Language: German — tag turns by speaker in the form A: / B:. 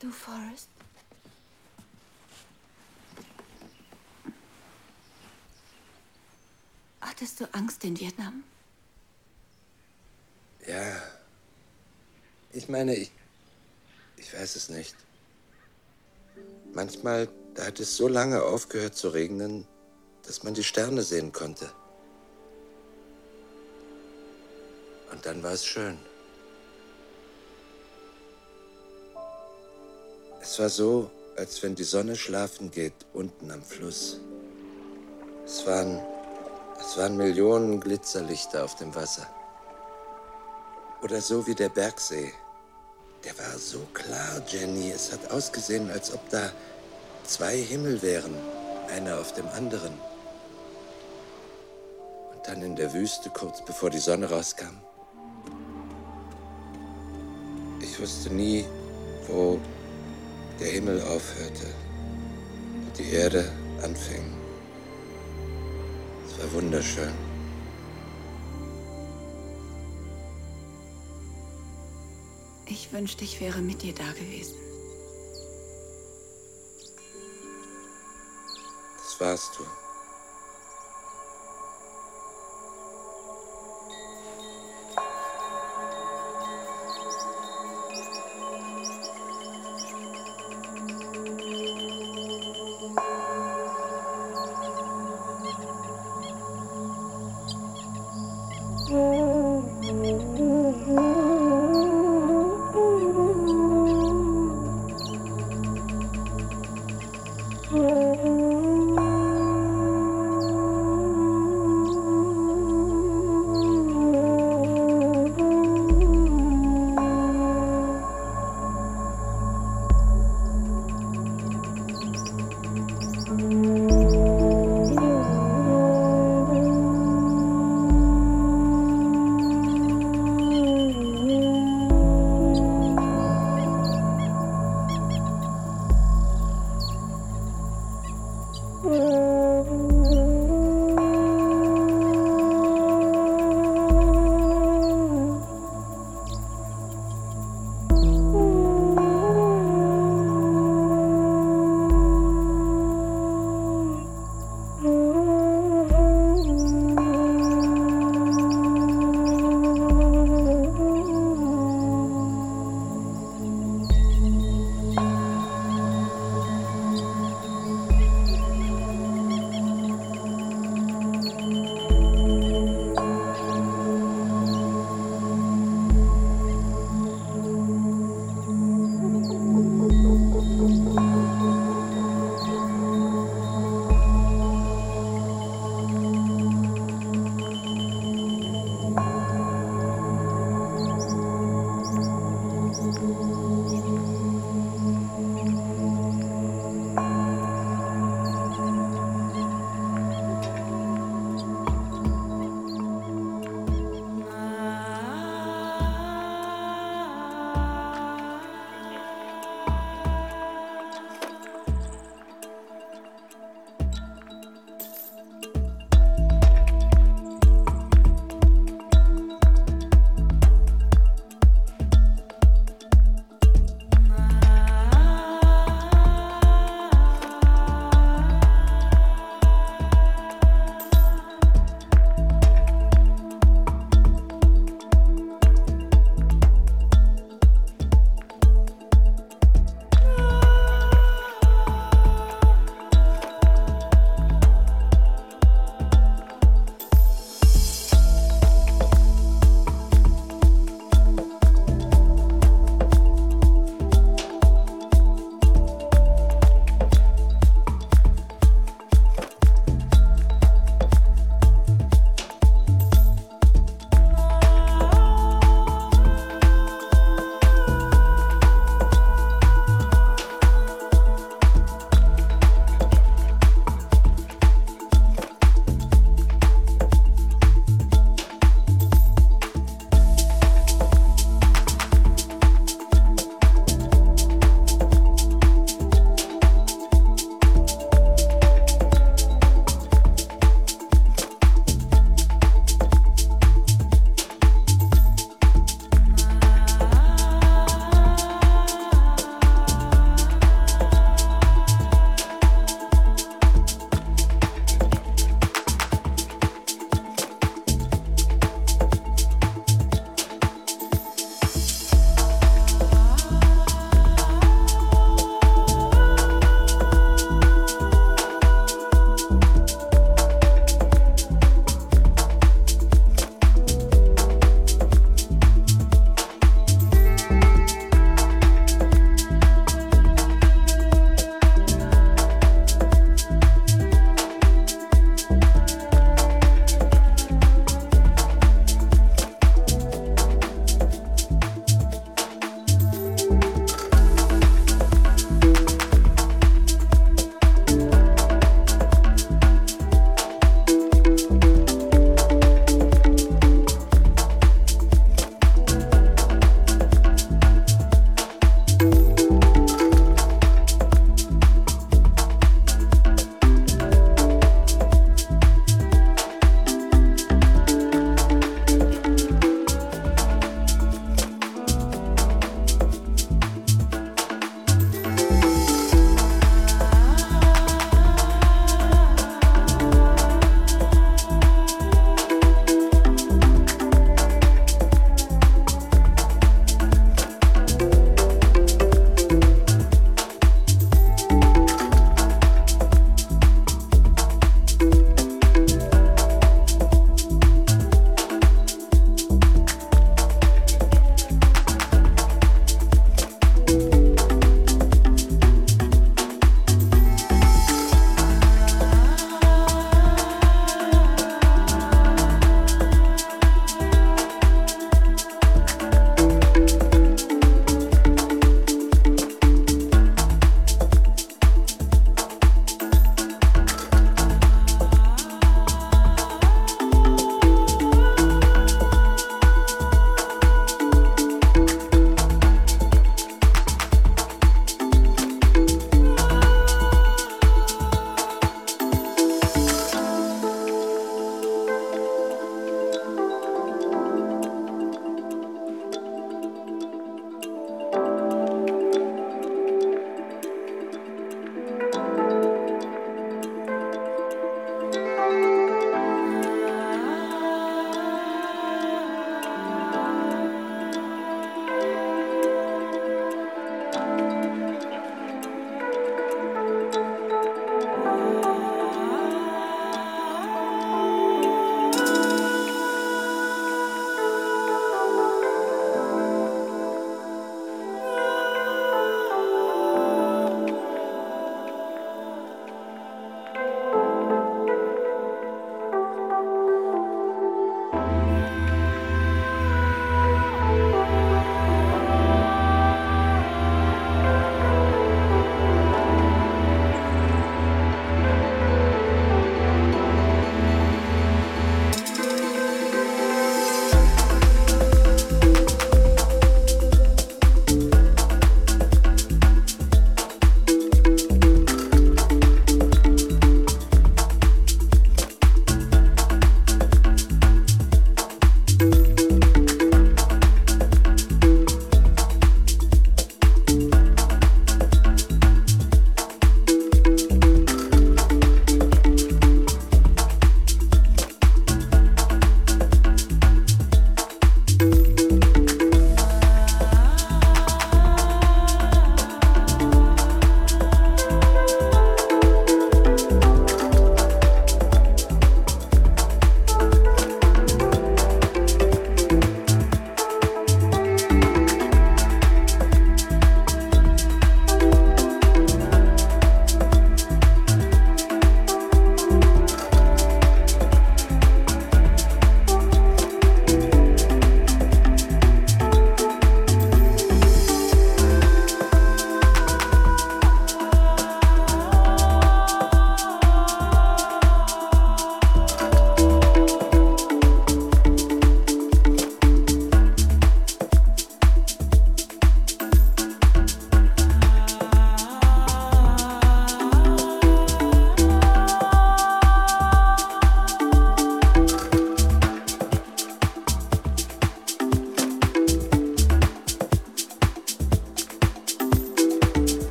A: Du, Forrest? Hattest du Angst in Vietnam?
B: Ja. Ich meine, ich. Ich weiß es nicht. Manchmal, da hat es so lange aufgehört zu regnen, dass man die Sterne sehen konnte. Und dann war es schön. Es war so, als wenn die Sonne schlafen geht unten am Fluss. Es waren, es waren Millionen Glitzerlichter auf dem Wasser. Oder so wie der Bergsee. Der war so klar, Jenny. Es hat ausgesehen, als ob da zwei Himmel wären, einer auf dem anderen. Und dann in der Wüste, kurz bevor die Sonne rauskam. Ich wusste nie, wo der Himmel aufhörte und die Erde anfing. Es war wunderschön.
A: Ich wünschte, ich wäre mit dir da gewesen.
B: Das warst du.